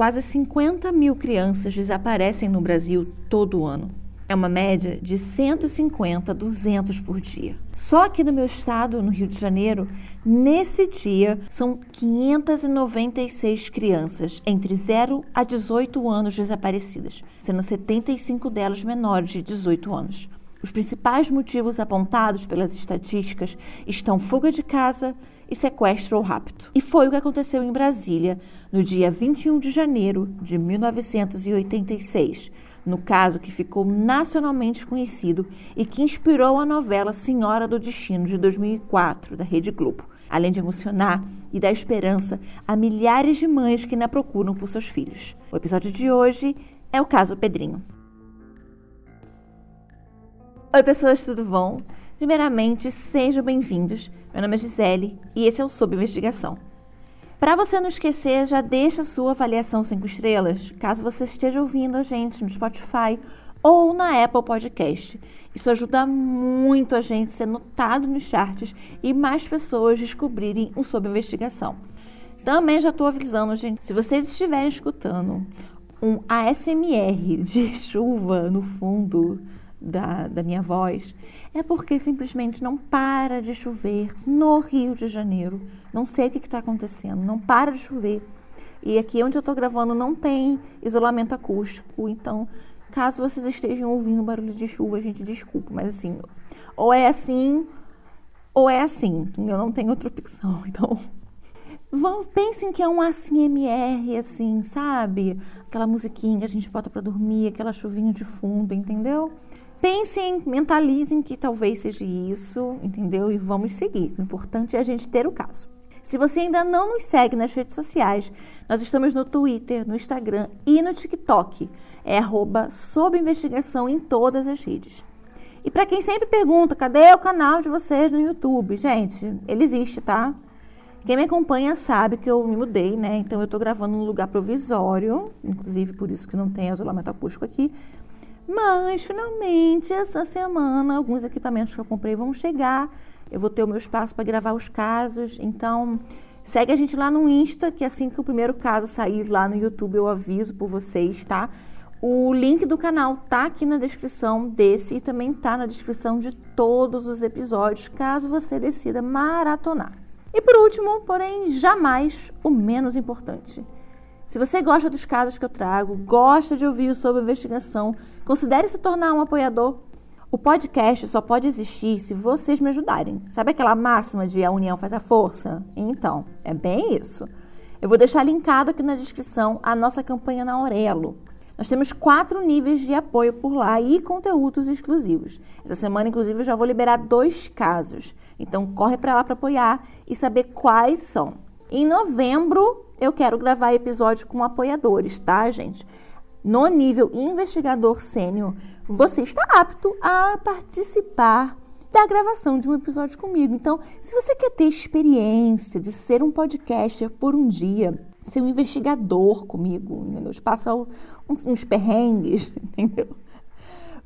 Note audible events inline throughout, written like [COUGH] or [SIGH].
quase 50 mil crianças desaparecem no Brasil todo ano. É uma média de 150 a 200 por dia. Só aqui no meu estado, no Rio de Janeiro, nesse dia são 596 crianças entre 0 a 18 anos desaparecidas, sendo 75 delas menores de 18 anos. Os principais motivos apontados pelas estatísticas estão fuga de casa e sequestro ou rapto. E foi o que aconteceu em Brasília no dia 21 de janeiro de 1986 no caso que ficou nacionalmente conhecido e que inspirou a novela Senhora do Destino de 2004 da Rede Globo, além de emocionar e dar esperança a milhares de mães que ainda procuram por seus filhos. O episódio de hoje é o caso Pedrinho. Oi, pessoas, tudo bom? Primeiramente, sejam bem-vindos. Meu nome é Gisele e esse é o Sob Investigação. Para você não esquecer, já deixa sua avaliação 5 estrelas, caso você esteja ouvindo a gente no Spotify ou na Apple Podcast. Isso ajuda muito a gente a ser notado nos charts e mais pessoas descobrirem o Sob Investigação. Também já estou avisando, gente, se vocês estiverem escutando um ASMR de [LAUGHS] chuva no fundo da, da minha voz, é porque simplesmente não para de chover no Rio de Janeiro. Não sei o que está acontecendo, não para de chover. E aqui onde eu estou gravando não tem isolamento acústico, então caso vocês estejam ouvindo barulho de chuva, a gente desculpa, mas assim, ou é assim ou é assim, eu não tenho outra opção. [LAUGHS] Então, vão, pensem que é um ASMR, assim, sabe? Aquela musiquinha que a gente bota para dormir, aquela chuvinha de fundo, entendeu? Pensem, mentalizem que talvez seja isso, entendeu? E vamos seguir. O importante é a gente ter o caso. Se você ainda não nos segue nas redes sociais, nós estamos no Twitter, no Instagram e no TikTok. É arroba sob investigação em todas as redes. E para quem sempre pergunta, cadê o canal de vocês no YouTube? Gente, ele existe, tá? Quem me acompanha sabe que eu me mudei, né? Então eu tô gravando num lugar provisório, inclusive por isso que não tem isolamento acústico aqui, mas finalmente essa semana alguns equipamentos que eu comprei vão chegar. Eu vou ter o meu espaço para gravar os casos. Então, segue a gente lá no Insta, que assim que o primeiro caso sair lá no YouTube eu aviso por vocês, tá? O link do canal tá aqui na descrição desse e também tá na descrição de todos os episódios, caso você decida maratonar. E por último, porém jamais o menos importante, se você gosta dos casos que eu trago, gosta de ouvir sobre investigação, considere se tornar um apoiador. O podcast só pode existir se vocês me ajudarem. Sabe aquela máxima de a união faz a força? Então, é bem isso. Eu vou deixar linkado aqui na descrição a nossa campanha na Aurelo. Nós temos quatro níveis de apoio por lá e conteúdos exclusivos. Essa semana, inclusive, eu já vou liberar dois casos. Então, corre para lá para apoiar e saber quais são. Em novembro, eu quero gravar episódio com apoiadores, tá, gente? No nível investigador sênior, você está apto a participar da gravação de um episódio comigo. Então, se você quer ter experiência de ser um podcaster por um dia, ser um investigador comigo, entendeu? Passa uns, uns perrengues, [LAUGHS] entendeu?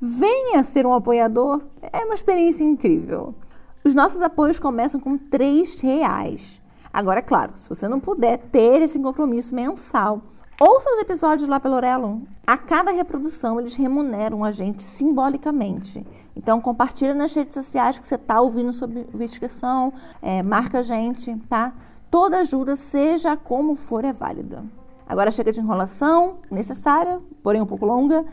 Venha ser um apoiador, é uma experiência incrível. Os nossos apoios começam com três reais. Agora, claro, se você não puder ter esse compromisso mensal, ouça os episódios lá pelo Orelo. A cada reprodução, eles remuneram a gente simbolicamente. Então, compartilha nas redes sociais que você está ouvindo sobre investigação, é, marca a gente, tá? Toda ajuda, seja como for, é válida. Agora chega de enrolação, necessária, porém um pouco longa.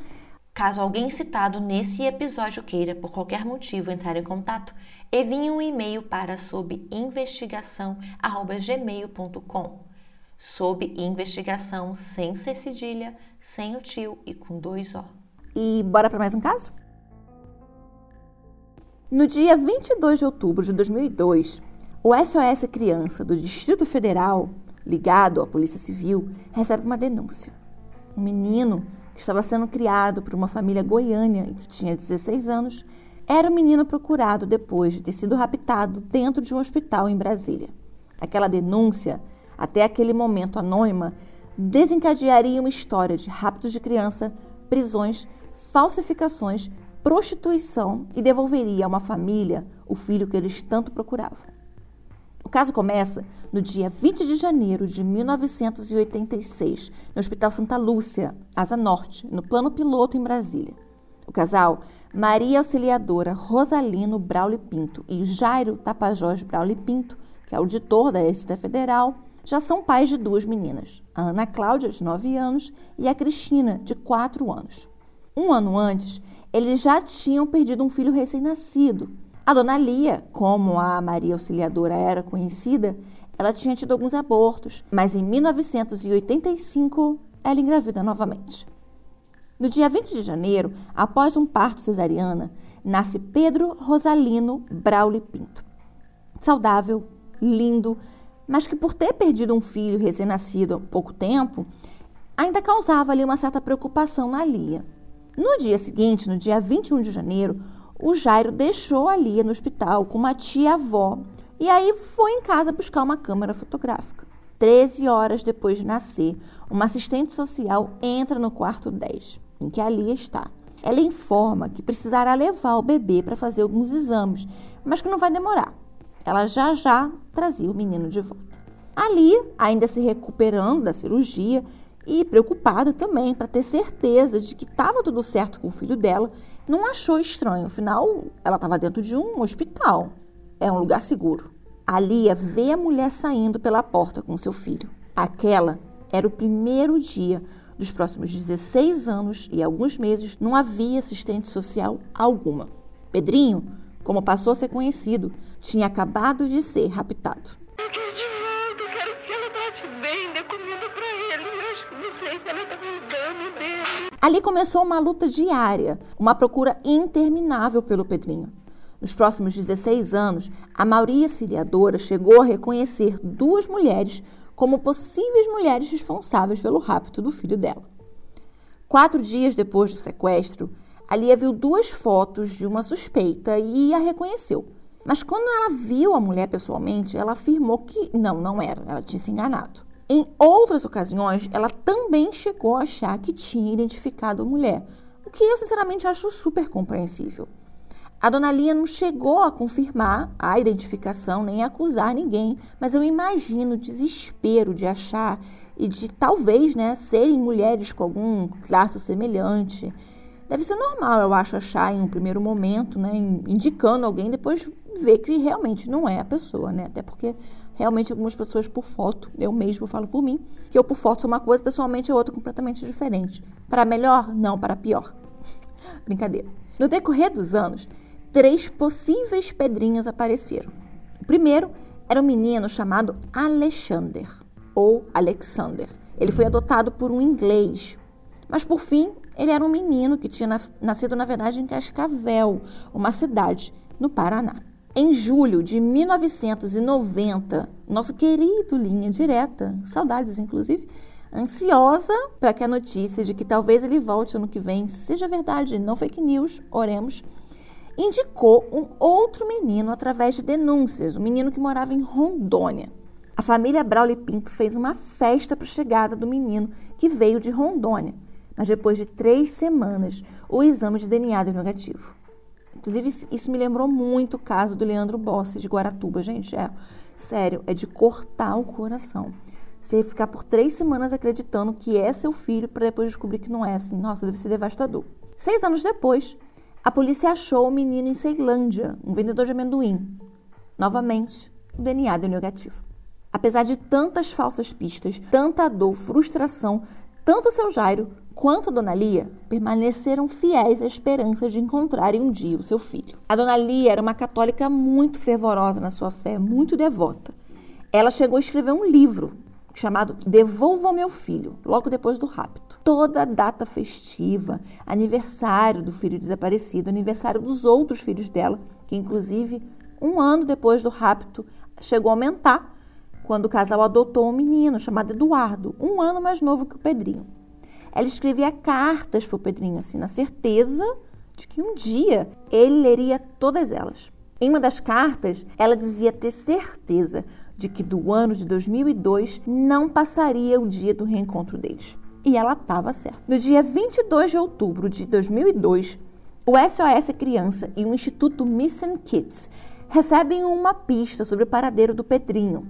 Caso alguém citado nesse episódio queira, por qualquer motivo, entrar em contato, envie um e-mail para sob. Sob investigação sem C cedilha, sem o tio e com dois O. E bora para mais um caso? No dia 22 de outubro de 2002, o SOS Criança do Distrito Federal, ligado à Polícia Civil, recebe uma denúncia. Um menino que estava sendo criado por uma família goiânia e que tinha 16 anos, era o menino procurado depois de ter sido raptado dentro de um hospital em Brasília. Aquela denúncia, até aquele momento anônima, desencadearia uma história de raptos de criança, prisões, falsificações, prostituição e devolveria a uma família o filho que eles tanto procuravam. O caso começa no dia 20 de janeiro de 1986, no Hospital Santa Lúcia, Asa Norte, no plano piloto em Brasília. O casal, Maria Auxiliadora Rosalino Brauli Pinto e Jairo Tapajós Brauli Pinto, que é auditor da Receita Federal, já são pais de duas meninas, a Ana Cláudia, de 9 anos, e a Cristina, de 4 anos. Um ano antes, eles já tinham perdido um filho recém-nascido. A dona Lia, como a Maria Auxiliadora era conhecida, ela tinha tido alguns abortos, mas em 1985 ela engravida novamente. No dia 20 de janeiro, após um parto cesariana, nasce Pedro Rosalino Brauli Pinto. Saudável, lindo, mas que por ter perdido um filho recém-nascido há pouco tempo, ainda causava ali uma certa preocupação na Lia. No dia seguinte, no dia 21 de janeiro, o Jairo deixou a Lia no hospital com uma tia-avó e aí foi em casa buscar uma câmera fotográfica. Treze horas depois de nascer, uma assistente social entra no quarto 10, em que a Lia está. Ela informa que precisará levar o bebê para fazer alguns exames, mas que não vai demorar ela já já trazia o menino de volta. Ali, ainda se recuperando da cirurgia e preocupada também para ter certeza de que estava tudo certo com o filho dela, não achou estranho. Afinal, ela estava dentro de um hospital. É um lugar seguro. A Lia vê a mulher saindo pela porta com seu filho. Aquela era o primeiro dia dos próximos 16 anos e alguns meses não havia assistente social alguma. Pedrinho, como passou a ser conhecido, tinha acabado de ser raptado. Eu quero de volta, eu quero que ela trate bem, dê comida para ele. Eu acho que não sei se ela tá cuidando dele. Ali começou uma luta diária, uma procura interminável pelo Pedrinho. Nos próximos 16 anos, a Maria Ciliadora chegou a reconhecer duas mulheres como possíveis mulheres responsáveis pelo rapto do filho dela. Quatro dias depois do sequestro, a Lia viu duas fotos de uma suspeita e a reconheceu. Mas quando ela viu a mulher pessoalmente, ela afirmou que não, não era, ela tinha se enganado. Em outras ocasiões, ela também chegou a achar que tinha identificado a mulher, o que eu sinceramente acho super compreensível. A dona Lia não chegou a confirmar a identificação nem a acusar ninguém, mas eu imagino o desespero de achar e de talvez né, serem mulheres com algum traço semelhante. Deve ser normal, eu acho, achar em um primeiro momento, né, indicando alguém, depois ver que realmente não é a pessoa, né? Até porque realmente algumas pessoas por foto, eu mesmo falo por mim, que eu por foto sou uma coisa, pessoalmente é outra completamente diferente. Para melhor? Não, para pior. [LAUGHS] Brincadeira. No decorrer dos anos, três possíveis pedrinhos apareceram. O primeiro era um menino chamado Alexander, ou Alexander. Ele foi adotado por um inglês, mas por fim ele era um menino que tinha nascido, na verdade, em Cascavel, uma cidade no Paraná. Em julho de 1990, nosso querido Linha Direta, saudades inclusive, ansiosa para que a notícia de que talvez ele volte ano que vem seja verdade, não fake news, oremos, indicou um outro menino através de denúncias, um menino que morava em Rondônia. A família Brauli Pinto fez uma festa para a chegada do menino que veio de Rondônia, mas depois de três semanas, o exame de DNA deu negativo. Inclusive, isso me lembrou muito o caso do Leandro Bossi, de Guaratuba. Gente, é sério, é de cortar o coração. Você ficar por três semanas acreditando que é seu filho para depois descobrir que não é assim. Nossa, deve ser devastador. Seis anos depois, a polícia achou o menino em Ceilândia, um vendedor de amendoim. Novamente, o DNA deu negativo. Apesar de tantas falsas pistas, tanta dor, frustração, tanto o seu Jairo quanto a Dona Lia permaneceram fiéis à esperança de encontrarem um dia o seu filho. A Dona Lia era uma católica muito fervorosa na sua fé, muito devota. Ela chegou a escrever um livro chamado Devolva Meu Filho, logo depois do rapto. Toda data festiva, aniversário do filho desaparecido, aniversário dos outros filhos dela, que inclusive um ano depois do rapto chegou a aumentar quando o casal adotou um menino chamado Eduardo, um ano mais novo que o Pedrinho. Ela escrevia cartas para o Pedrinho, assim, na certeza de que um dia ele leria todas elas. Em uma das cartas, ela dizia ter certeza de que do ano de 2002 não passaria o dia do reencontro deles. E ela estava certa. No dia 22 de outubro de 2002, o SOS Criança e o Instituto Missing Kids recebem uma pista sobre o paradeiro do Pedrinho.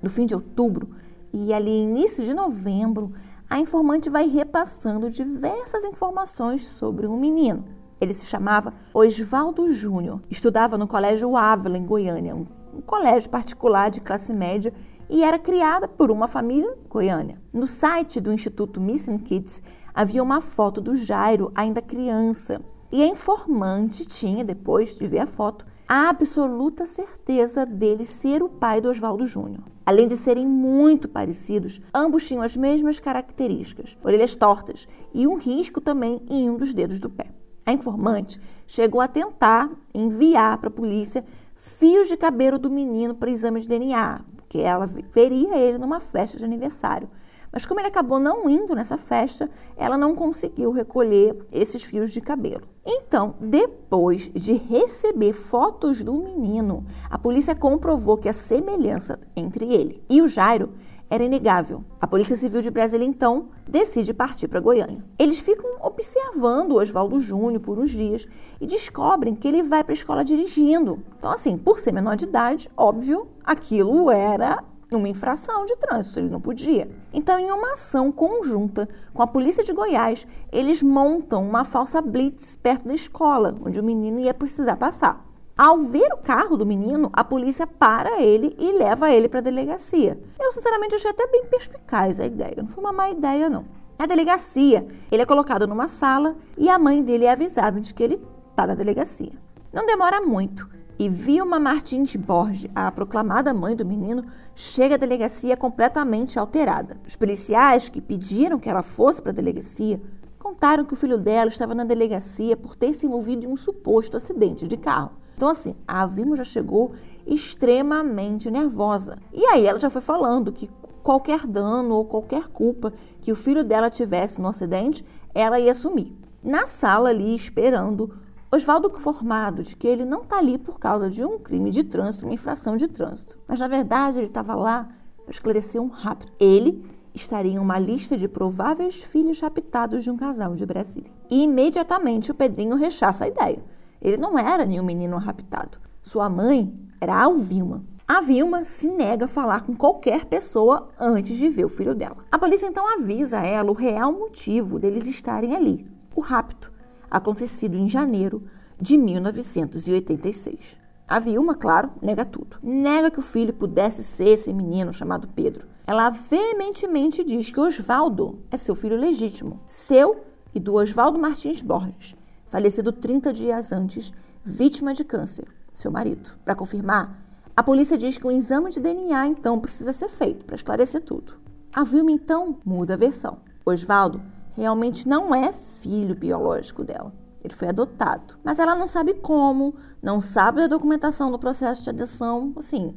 No fim de outubro e ali início de novembro, a informante vai repassando diversas informações sobre um menino. Ele se chamava Oswaldo Júnior, estudava no Colégio Ávila, em Goiânia, um colégio particular de classe média e era criada por uma família goiânia. No site do Instituto Missing Kids havia uma foto do Jairo ainda criança e a informante tinha, depois de ver a foto, a absoluta certeza dele ser o pai do Oswaldo Júnior. Além de serem muito parecidos, ambos tinham as mesmas características: orelhas tortas e um risco também em um dos dedos do pé. A informante chegou a tentar enviar para a polícia fios de cabelo do menino para exame de DNA, porque ela veria ele numa festa de aniversário. Mas como ele acabou não indo nessa festa, ela não conseguiu recolher esses fios de cabelo. Então, depois de receber fotos do menino, a polícia comprovou que a semelhança entre ele e o Jairo era inegável. A Polícia Civil de Brasília, então, decide partir para Goiânia. Eles ficam observando o Oswaldo Júnior por uns dias e descobrem que ele vai para a escola dirigindo. Então, assim, por ser menor de idade, óbvio, aquilo era uma infração de trânsito, ele não podia. Então, em uma ação conjunta com a polícia de Goiás, eles montam uma falsa blitz perto da escola, onde o menino ia precisar passar. Ao ver o carro do menino, a polícia para ele e leva ele para a delegacia. Eu, sinceramente, achei até bem perspicaz a ideia. Não foi uma má ideia, não. Na delegacia, ele é colocado numa sala e a mãe dele é avisada de que ele está na delegacia. Não demora muito e Vilma Martins Borges, a proclamada mãe do menino, chega à delegacia completamente alterada. Os policiais que pediram que ela fosse para a delegacia contaram que o filho dela estava na delegacia por ter se envolvido em um suposto acidente de carro. Então, assim, a Vilma já chegou extremamente nervosa. E aí ela já foi falando que qualquer dano ou qualquer culpa que o filho dela tivesse no acidente, ela ia assumir. Na sala ali, esperando, Oswaldo informado de que ele não está ali por causa de um crime de trânsito, uma infração de trânsito. Mas na verdade ele estava lá para esclarecer um rápido. Ele estaria em uma lista de prováveis filhos raptados de um casal de Brasília. E imediatamente o Pedrinho rechaça a ideia. Ele não era nenhum menino raptado. Sua mãe era a Vilma. A Vilma se nega a falar com qualquer pessoa antes de ver o filho dela. A polícia então avisa a ela o real motivo deles estarem ali: o rapto acontecido em janeiro de 1986. A Vilma, claro, nega tudo. Nega que o filho pudesse ser esse menino chamado Pedro. Ela veementemente diz que Oswaldo é seu filho legítimo, seu e do Oswaldo Martins Borges, falecido 30 dias antes, vítima de câncer, seu marido. Para confirmar, a polícia diz que um exame de DNA então precisa ser feito para esclarecer tudo. A Vilma então muda a versão. Oswaldo realmente não é filho biológico dela. Ele foi adotado. Mas ela não sabe como, não sabe da documentação do processo de adoção. Assim,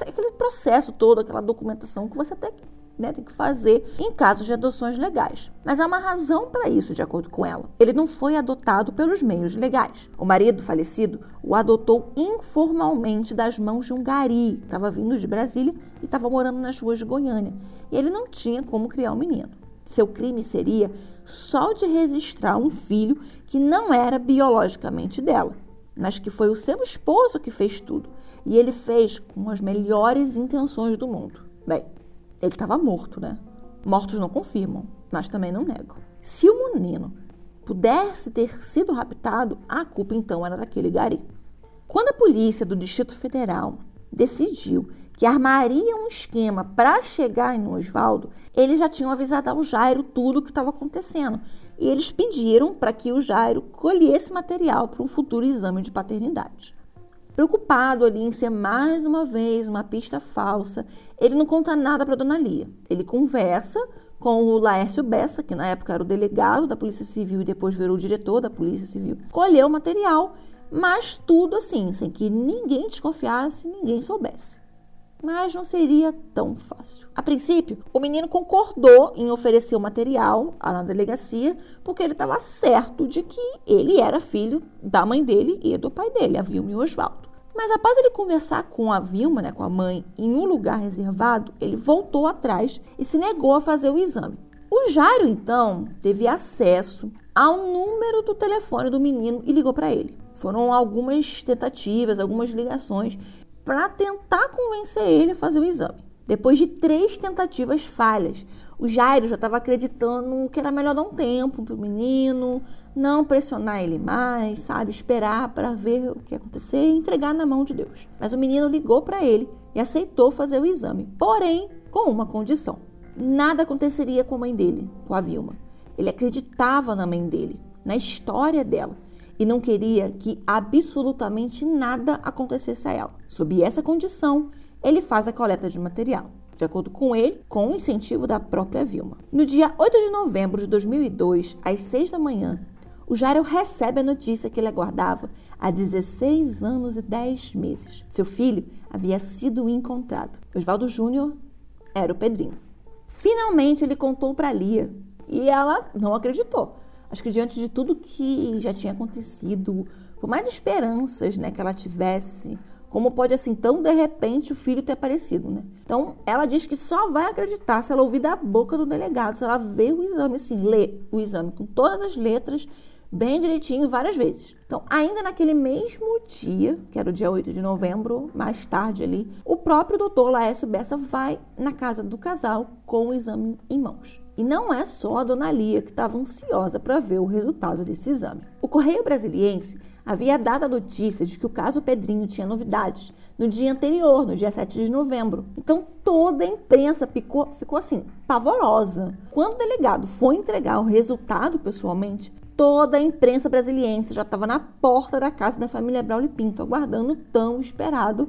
aquele processo todo, aquela documentação que você tem né, tem que fazer em casos de adoções legais. Mas há uma razão para isso, de acordo com ela. Ele não foi adotado pelos meios legais. O marido falecido o adotou informalmente das mãos de um gari, estava vindo de Brasília e estava morando nas ruas de Goiânia. E ele não tinha como criar o um menino. Seu crime seria só de registrar um filho que não era biologicamente dela, mas que foi o seu esposo que fez tudo. E ele fez com as melhores intenções do mundo. Bem, ele estava morto, né? Mortos não confirmam, mas também não negam. Se o menino pudesse ter sido raptado, a culpa então era daquele gari. Quando a polícia do Distrito Federal decidiu que armaria um esquema para chegar no Oswaldo, eles já tinham avisado ao Jairo tudo o que estava acontecendo. E eles pediram para que o Jairo colhesse material para um futuro exame de paternidade. Preocupado ali em ser mais uma vez uma pista falsa, ele não conta nada para Dona Lia. Ele conversa com o Laércio Bessa, que na época era o delegado da Polícia Civil e depois virou o diretor da Polícia Civil, colheu o material, mas tudo assim, sem que ninguém desconfiasse, ninguém soubesse mas não seria tão fácil. A princípio, o menino concordou em oferecer o material na delegacia porque ele estava certo de que ele era filho da mãe dele e do pai dele, a Vilma e o Oswaldo. Mas após ele conversar com a Vilma, né, com a mãe, em um lugar reservado, ele voltou atrás e se negou a fazer o exame. O Jairo, então, teve acesso ao número do telefone do menino e ligou para ele. Foram algumas tentativas, algumas ligações para tentar convencer ele a fazer o exame. Depois de três tentativas falhas, o Jairo já estava acreditando que era melhor dar um tempo para o menino, não pressionar ele mais, sabe? Esperar para ver o que ia acontecer e entregar na mão de Deus. Mas o menino ligou para ele e aceitou fazer o exame, porém com uma condição: nada aconteceria com a mãe dele, com a Vilma. Ele acreditava na mãe dele, na história dela e não queria que absolutamente nada acontecesse a ela. Sob essa condição, ele faz a coleta de material de acordo com ele, com o incentivo da própria Vilma. No dia 8 de novembro de 2002, às 6 da manhã, o Jairo recebe a notícia que ele aguardava há 16 anos e 10 meses. Seu filho havia sido encontrado. Oswaldo Júnior era o Pedrinho. Finalmente ele contou para Lia e ela não acreditou. Acho que diante de tudo que já tinha acontecido, por mais esperanças né, que ela tivesse, como pode assim tão de repente o filho ter aparecido, né? Então, ela diz que só vai acreditar se ela ouvir da boca do delegado, se ela ver o exame assim, ler o exame com todas as letras bem direitinho várias vezes. Então, ainda naquele mesmo dia, que era o dia 8 de novembro, mais tarde ali, o próprio doutor Laércio Bessa vai na casa do casal com o exame em mãos. E não é só a dona Lia que estava ansiosa para ver o resultado desse exame. O Correio Brasiliense havia dado a notícia de que o caso Pedrinho tinha novidades no dia anterior, no dia 7 de novembro. Então toda a imprensa ficou, ficou assim, pavorosa. Quando o delegado foi entregar o resultado pessoalmente, toda a imprensa brasiliense já estava na porta da casa da família Braulio Pinto, aguardando o tão esperado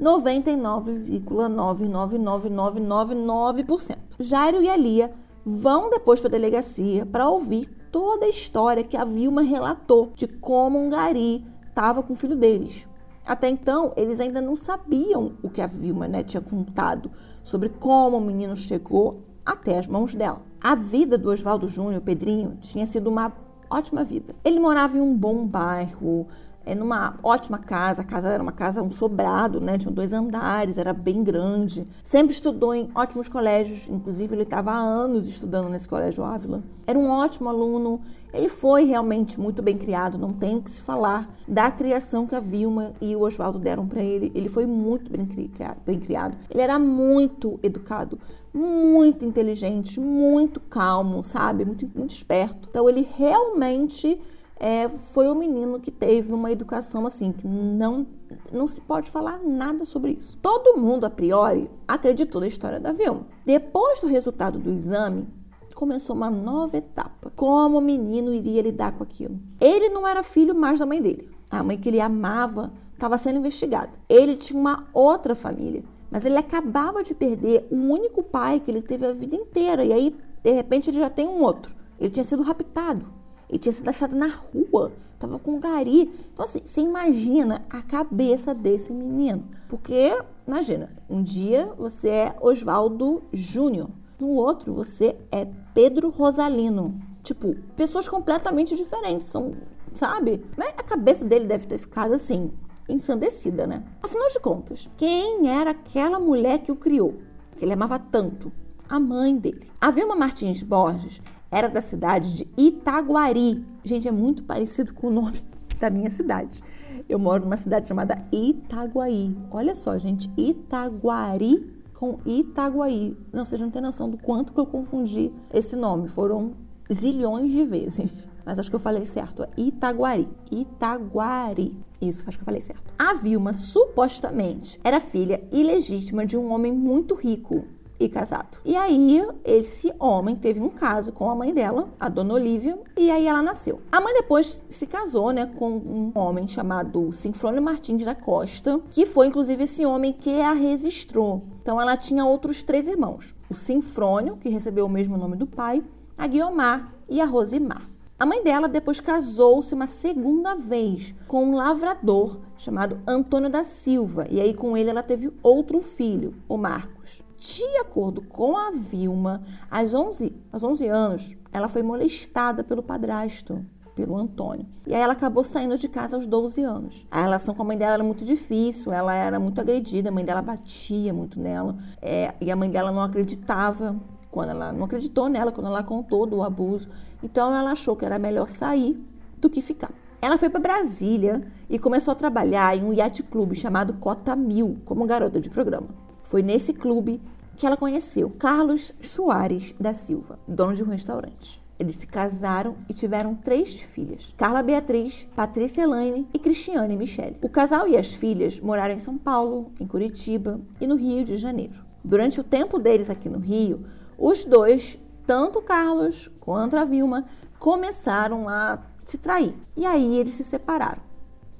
99,999999%. Jairo e a Lia vão depois para a delegacia para ouvir toda a história que a Vilma relatou de como um gari estava com o filho deles. Até então, eles ainda não sabiam o que a Vilma né, tinha contado sobre como o menino chegou até as mãos dela. A vida do Oswaldo Júnior, Pedrinho, tinha sido uma ótima vida. Ele morava em um bom bairro, é numa ótima casa. A casa era uma casa, um sobrado, né? Tinha dois andares, era bem grande. Sempre estudou em ótimos colégios, inclusive ele estava há anos estudando nesse colégio Ávila. Era um ótimo aluno. Ele foi realmente muito bem criado, não tem o que se falar da criação que a Vilma e o Oswaldo deram para ele. Ele foi muito bem criado, bem criado. Ele era muito educado, muito inteligente, muito calmo, sabe? Muito, muito esperto. Então ele realmente é, foi o menino que teve uma educação assim, que não, não se pode falar nada sobre isso. Todo mundo, a priori, acreditou na história da Vilma. Depois do resultado do exame, começou uma nova etapa. Como o menino iria lidar com aquilo? Ele não era filho mais da mãe dele. A mãe que ele amava estava sendo investigada. Ele tinha uma outra família, mas ele acabava de perder o único pai que ele teve a vida inteira. E aí, de repente, ele já tem um outro. Ele tinha sido raptado. Ele tinha sido achado na rua, tava com gari. Então, assim, você imagina a cabeça desse menino. Porque, imagina, um dia você é Oswaldo Júnior, no outro você é Pedro Rosalino. Tipo, pessoas completamente diferentes, são, sabe? Mas a cabeça dele deve ter ficado assim, ensandecida, né? Afinal de contas, quem era aquela mulher que o criou? Que ele amava tanto? A mãe dele. A Vilma Martins Borges era da cidade de Itaguari. Gente, é muito parecido com o nome [LAUGHS] da minha cidade. Eu moro numa cidade chamada Itaguaí. Olha só, gente, Itaguari com Itaguaí. Não, vocês não têm noção do quanto que eu confundi esse nome. Foram zilhões de vezes. Mas acho que eu falei certo. É Itaguari. Itaguari. Isso, acho que eu falei certo. A Vilma, supostamente, era filha ilegítima de um homem muito rico e casado. E aí, esse homem teve um caso com a mãe dela, a dona Olivia, e aí ela nasceu. A mãe depois se casou, né, com um homem chamado Sinfrônio Martins da Costa, que foi inclusive esse homem que a registrou. Então ela tinha outros três irmãos: o Sinfrônio, que recebeu o mesmo nome do pai, a Guiomar e a Rosimar. A mãe dela depois casou-se uma segunda vez com um lavrador chamado Antônio da Silva, e aí com ele ela teve outro filho, o Marcos. De acordo com a Vilma, aos 11, aos 11 anos, ela foi molestada pelo padrasto, pelo Antônio. E aí ela acabou saindo de casa aos 12 anos. A relação com a mãe dela era muito difícil, ela era muito agredida, a mãe dela batia muito nela, é, e a mãe dela não acreditava quando ela não acreditou nela, quando ela contou do abuso. Então ela achou que era melhor sair do que ficar. Ela foi para Brasília e começou a trabalhar em um yacht clube chamado Cota Mil, como garota de programa. Foi nesse clube que ela conheceu Carlos Soares da Silva, dono de um restaurante. Eles se casaram e tiveram três filhas: Carla Beatriz, Patrícia Elaine e Cristiane Michele. O casal e as filhas moraram em São Paulo, em Curitiba e no Rio de Janeiro. Durante o tempo deles aqui no Rio, os dois, tanto Carlos quanto a Vilma, começaram a se trair. E aí eles se separaram.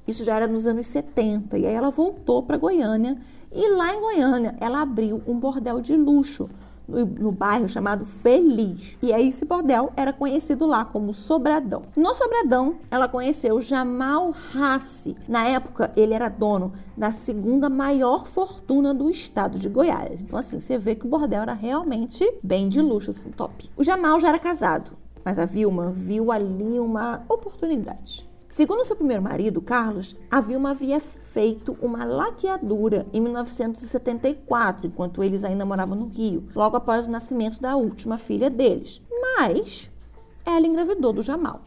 Isso já era nos anos 70. E aí ela voltou para Goiânia. E lá em Goiânia, ela abriu um bordel de luxo no, no, bairro chamado Feliz. E aí esse bordel era conhecido lá como Sobradão. No Sobradão, ela conheceu Jamal Rassi. Na época, ele era dono da segunda maior fortuna do estado de Goiás. Então assim, você vê que o bordel era realmente bem de luxo, assim, top. O Jamal já era casado, mas a Vilma viu ali uma oportunidade. Segundo seu primeiro marido, Carlos, a Vilma havia feito uma laqueadura em 1974, enquanto eles ainda moravam no Rio, logo após o nascimento da última filha deles. Mas ela engravidou do Jamal.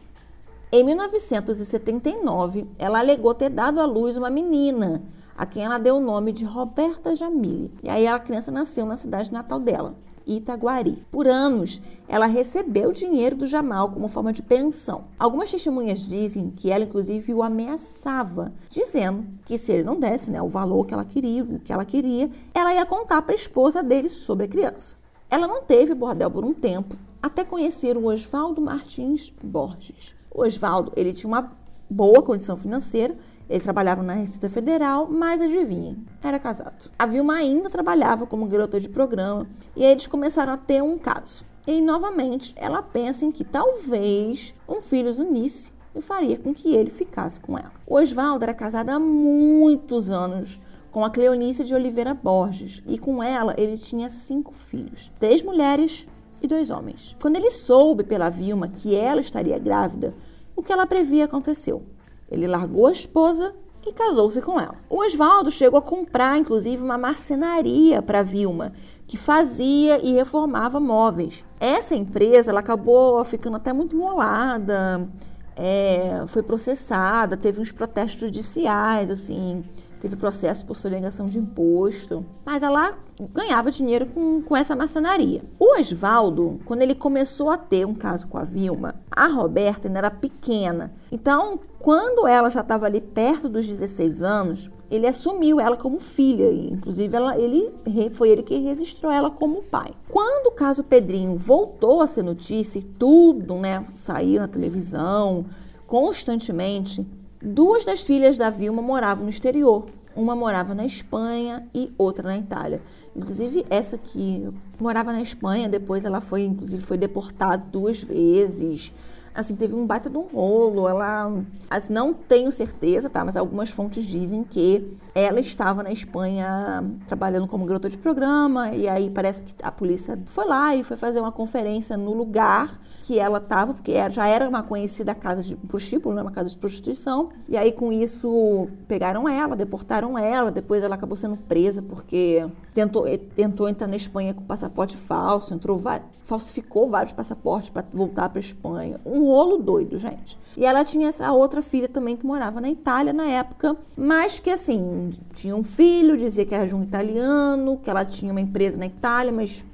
Em 1979, ela alegou ter dado à luz uma menina, a quem ela deu o nome de Roberta Jamile. E aí a criança nasceu na cidade natal dela. Itaguari. Por anos, ela recebeu dinheiro do Jamal como forma de pensão. Algumas testemunhas dizem que ela, inclusive, o ameaçava, dizendo que se ele não desse né, o valor que ela queria, o que ela queria, ela ia contar para a esposa dele sobre a criança. Ela manteve bordel por um tempo, até conhecer o Oswaldo Martins Borges. O Oswaldo, ele tinha uma boa condição financeira, ele trabalhava na Receita Federal, mas adivinhem, era casado. A Vilma ainda trabalhava como garota de programa e eles começaram a ter um caso. E novamente ela pensa em que talvez um filho os unisse e faria com que ele ficasse com ela. O Oswaldo era casado há muitos anos com a Cleonice de Oliveira Borges e com ela ele tinha cinco filhos, três mulheres e dois homens. Quando ele soube pela Vilma que ela estaria grávida, o que ela previa aconteceu. Ele largou a esposa e casou-se com ela. O Oswaldo chegou a comprar, inclusive, uma marcenaria para Vilma, que fazia e reformava móveis. Essa empresa ela acabou ficando até muito molada, é, foi processada, teve uns protestos judiciais, assim teve processo por sonegação de imposto, mas ela ganhava dinheiro com, com essa maçonaria. O Oswaldo, quando ele começou a ter um caso com a Vilma, a Roberta ainda era pequena. Então, quando ela já estava ali perto dos 16 anos, ele assumiu ela como filha, inclusive ela, ele foi ele que registrou ela como pai. Quando o caso Pedrinho voltou a ser notícia e tudo, né, saiu na televisão constantemente, Duas das filhas da Vilma moravam no exterior. Uma morava na Espanha e outra na Itália. Inclusive, essa que morava na Espanha, depois ela foi, inclusive, foi deportada duas vezes assim, teve um baita de um rolo. Ela, assim, não tenho certeza, tá? Mas algumas fontes dizem que ela estava na Espanha trabalhando como garota de programa e aí parece que a polícia foi lá e foi fazer uma conferência no lugar que ela estava, porque já era uma conhecida casa de prostíbulo, né? uma casa de prostituição. E aí com isso pegaram ela, deportaram ela. Depois ela acabou sendo presa porque tentou, tentou entrar na Espanha com passaporte falso, entrou, falsificou vários passaportes para voltar para Espanha. Um rolo doido, gente. E ela tinha essa outra filha também que morava na Itália na época, mas que assim, tinha um filho, dizia que era de um italiano, que ela tinha uma empresa na Itália, mas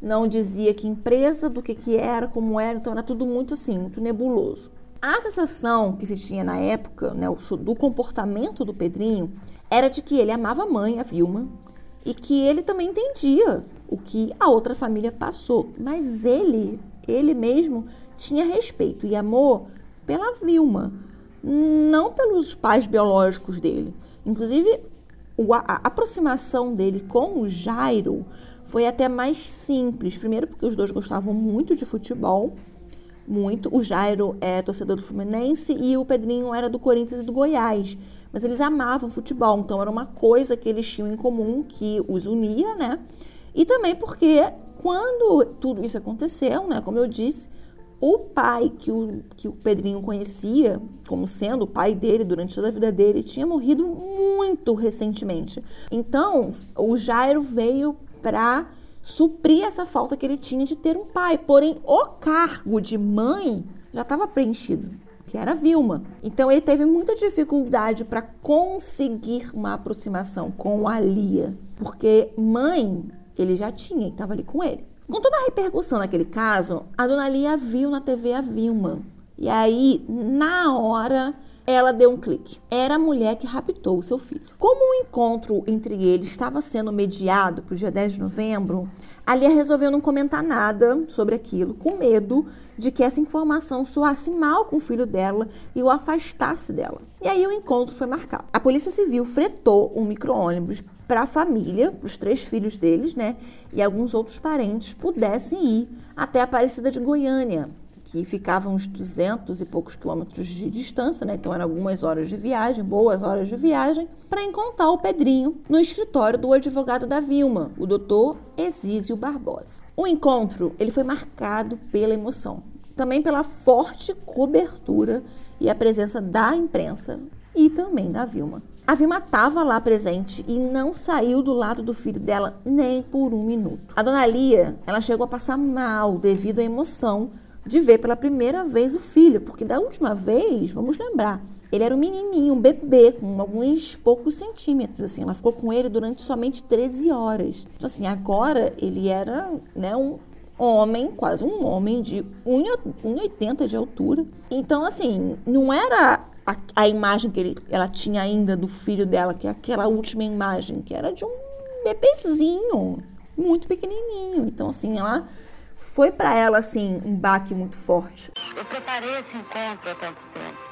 não dizia que empresa, do que que era, como era, então era tudo muito assim, muito nebuloso. A sensação que se tinha na época, né, do comportamento do Pedrinho, era de que ele amava a mãe, a Vilma, e que ele também entendia o que a outra família passou, mas ele, ele mesmo tinha respeito e amor pela Vilma, não pelos pais biológicos dele. Inclusive, a aproximação dele com o Jairo foi até mais simples. Primeiro, porque os dois gostavam muito de futebol, muito. O Jairo é torcedor do Fluminense e o Pedrinho era do Corinthians e do Goiás. Mas eles amavam futebol, então era uma coisa que eles tinham em comum que os unia, né? E também porque quando tudo isso aconteceu, né, como eu disse, o pai que o, que o Pedrinho conhecia como sendo o pai dele durante toda a vida dele tinha morrido muito recentemente. Então, o Jairo veio para suprir essa falta que ele tinha de ter um pai. Porém, o cargo de mãe já estava preenchido, que era Vilma. Então ele teve muita dificuldade para conseguir uma aproximação com a Lia, porque mãe ele já tinha e estava ali com ele. Com toda a repercussão naquele caso, a dona Lia viu na TV a Vilma. E aí, na hora, ela deu um clique. Era a mulher que raptou o seu filho. Como o encontro entre eles estava sendo mediado para o dia 10 de novembro, a Lia resolveu não comentar nada sobre aquilo, com medo de que essa informação soasse mal com o filho dela e o afastasse dela. E aí o encontro foi marcado. A Polícia Civil fretou um micro-ônibus para a família, os três filhos deles, né? E alguns outros parentes pudessem ir até a Aparecida de Goiânia, que ficava uns 200 e poucos quilômetros de distância, né? Então eram algumas horas de viagem, boas horas de viagem, para encontrar o Pedrinho no escritório do advogado da Vilma, o doutor Exísio Barbosa. O encontro ele foi marcado pela emoção, também pela forte cobertura e a presença da imprensa e também da Vilma. A Vilma estava lá presente e não saiu do lado do filho dela nem por um minuto. A dona Lia, ela chegou a passar mal devido à emoção de ver pela primeira vez o filho, porque da última vez, vamos lembrar, ele era um menininho, um bebê, com alguns poucos centímetros, assim. Ela ficou com ele durante somente 13 horas. Então, assim, agora ele era, né, um homem, quase um homem de 1,80 de altura. Então, assim, não era a, a imagem que ele, ela tinha ainda do filho dela, que é aquela última imagem, que era de um bebezinho, muito pequenininho. Então, assim, ela foi para ela assim um baque muito forte. Eu preparei esse encontro há tanto tempo.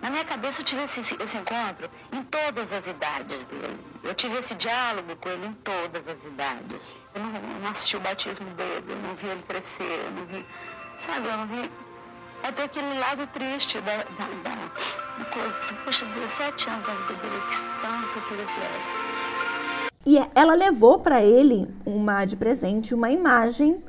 Na minha cabeça eu tive esse, esse encontro em todas as idades dele. Eu tive esse diálogo com ele em todas as idades. Eu não, não assisti o batismo dele, eu não vi ele crescer, eu não vi, sabe, eu não vi até aquele lado triste da, da, da, da coisa. Poxa, 17 anos da vida dele, que tanto que ele cresce. E ela levou para ele uma de presente uma imagem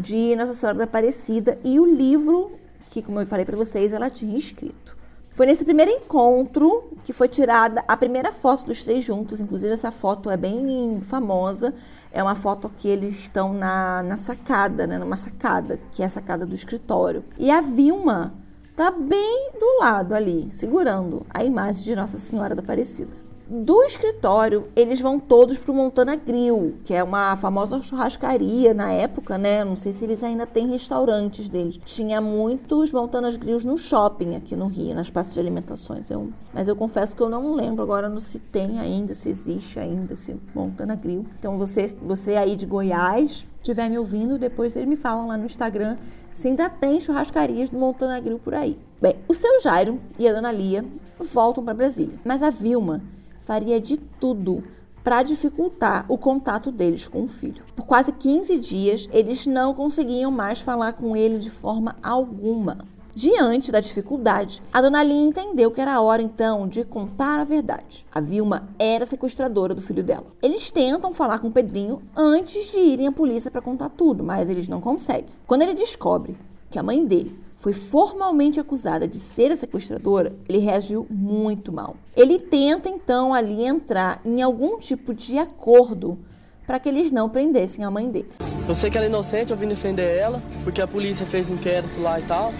de Nossa Senhora da Aparecida e o livro que, como eu falei para vocês, ela tinha escrito. Foi nesse primeiro encontro que foi tirada a primeira foto dos três juntos. Inclusive, essa foto é bem famosa. É uma foto que eles estão na, na sacada, né? Numa sacada, que é a sacada do escritório. E a Vilma tá bem do lado ali, segurando a imagem de Nossa Senhora da Aparecida. Do escritório, eles vão todos pro Montana Grill, que é uma famosa churrascaria na época, né? Não sei se eles ainda têm restaurantes deles. Tinha muitos Montanas Grills no shopping aqui no Rio, nas praças de alimentações. Eu, mas eu confesso que eu não lembro agora se tem ainda, se existe ainda esse Montana Grill. Então você, você aí de Goiás, estiver me ouvindo, depois eles me falam lá no Instagram se ainda tem churrascarias do Montana Grill por aí. Bem, o seu Jairo e a dona Lia voltam para Brasília, mas a Vilma faria de tudo para dificultar o contato deles com o filho. Por quase 15 dias, eles não conseguiam mais falar com ele de forma alguma. Diante da dificuldade, a dona Lia entendeu que era hora então de contar a verdade. A Vilma era sequestradora do filho dela. Eles tentam falar com o Pedrinho antes de irem à polícia para contar tudo, mas eles não conseguem. Quando ele descobre que a mãe dele foi formalmente acusada de ser a sequestradora, ele reagiu muito mal. Ele tenta então ali entrar em algum tipo de acordo para que eles não prendessem a mãe dele. Eu sei que ela é inocente, eu vim defender ela, porque a polícia fez um inquérito lá e tal.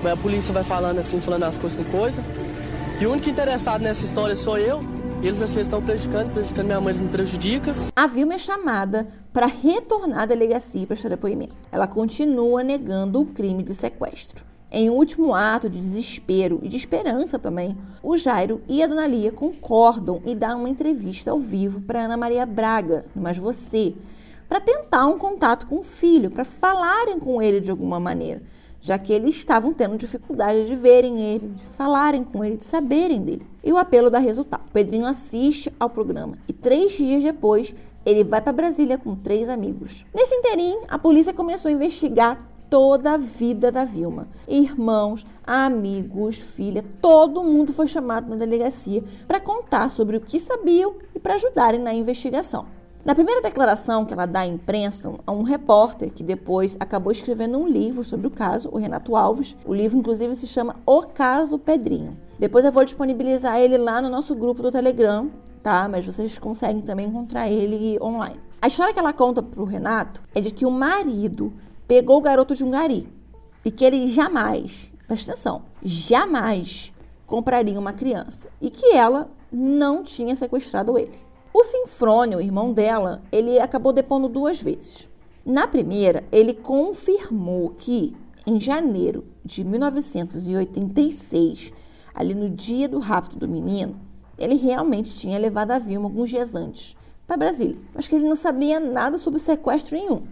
Mas a polícia vai falando assim, falando as coisas com coisa. E o único interessado nessa história sou eu. Eles assim estão prejudicando, prejudicando minha mãe, eles me prejudicam. A Vilma é chamada para retornar à delegacia para prestar depoimento. Ela continua negando o crime de sequestro. Em um último ato de desespero e de esperança também, o Jairo e a Dona Lia concordam e dão uma entrevista ao vivo para Ana Maria Braga, Mas Você, para tentar um contato com o filho, para falarem com ele de alguma maneira já que eles estavam tendo dificuldade de verem ele, de falarem com ele, de saberem dele. E o apelo dá resultado. O Pedrinho assiste ao programa e três dias depois ele vai para Brasília com três amigos. Nesse interim, a polícia começou a investigar toda a vida da Vilma. Irmãos, amigos, filha, todo mundo foi chamado na delegacia para contar sobre o que sabiam e para ajudarem na investigação. Na primeira declaração que ela dá à imprensa, a um repórter que depois acabou escrevendo um livro sobre o caso, o Renato Alves. O livro, inclusive, se chama O Caso Pedrinho. Depois eu vou disponibilizar ele lá no nosso grupo do Telegram, tá? Mas vocês conseguem também encontrar ele online. A história que ela conta pro Renato é de que o marido pegou o garoto de um gari e que ele jamais, presta atenção, jamais compraria uma criança e que ela não tinha sequestrado ele. O Sinfrônio, o irmão dela, ele acabou depondo duas vezes. Na primeira, ele confirmou que em janeiro de 1986, ali no dia do rapto do menino, ele realmente tinha levado a Vilma alguns dias antes para Brasília, mas que ele não sabia nada sobre sequestro nenhum.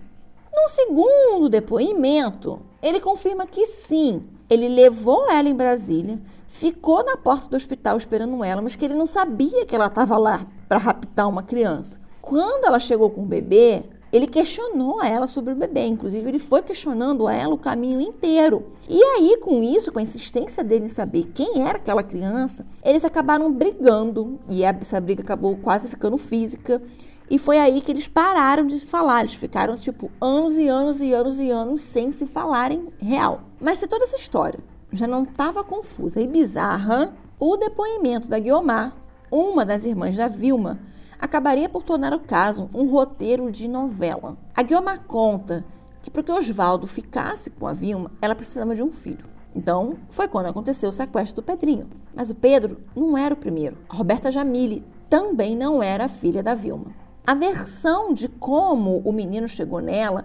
No segundo depoimento, ele confirma que sim, ele levou ela em Brasília, ficou na porta do hospital esperando ela, mas que ele não sabia que ela estava lá para raptar uma criança. Quando ela chegou com o bebê, ele questionou ela sobre o bebê, inclusive ele foi questionando a ela o caminho inteiro. E aí, com isso, com a insistência dele em saber quem era aquela criança, eles acabaram brigando e essa briga acabou quase ficando física. E foi aí que eles pararam de se falar. Eles ficaram, tipo, anos e anos e anos e anos sem se falarem real. Mas se toda essa história já não estava confusa e bizarra, o depoimento da Guiomar, uma das irmãs da Vilma, acabaria por tornar o caso um roteiro de novela. A Guiomar conta que para que Oswaldo ficasse com a Vilma, ela precisava de um filho. Então, foi quando aconteceu o sequestro do Pedrinho. Mas o Pedro não era o primeiro. A Roberta Jamile também não era a filha da Vilma. A versão de como o menino chegou nela,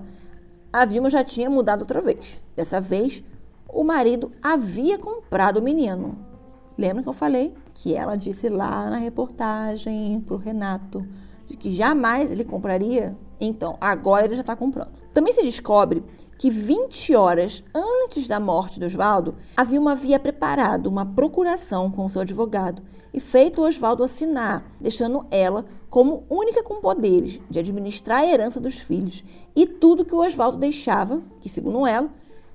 a Vilma já tinha mudado outra vez. Dessa vez, o marido havia comprado o menino. Lembra que eu falei que ela disse lá na reportagem para o Renato de que jamais ele compraria? Então, agora ele já está comprando. Também se descobre que 20 horas antes da morte do Oswaldo, a Vilma havia preparado uma procuração com seu advogado e feito o Oswaldo assinar, deixando ela como única com poderes de administrar a herança dos filhos e tudo que o Oswaldo deixava, que segundo ela,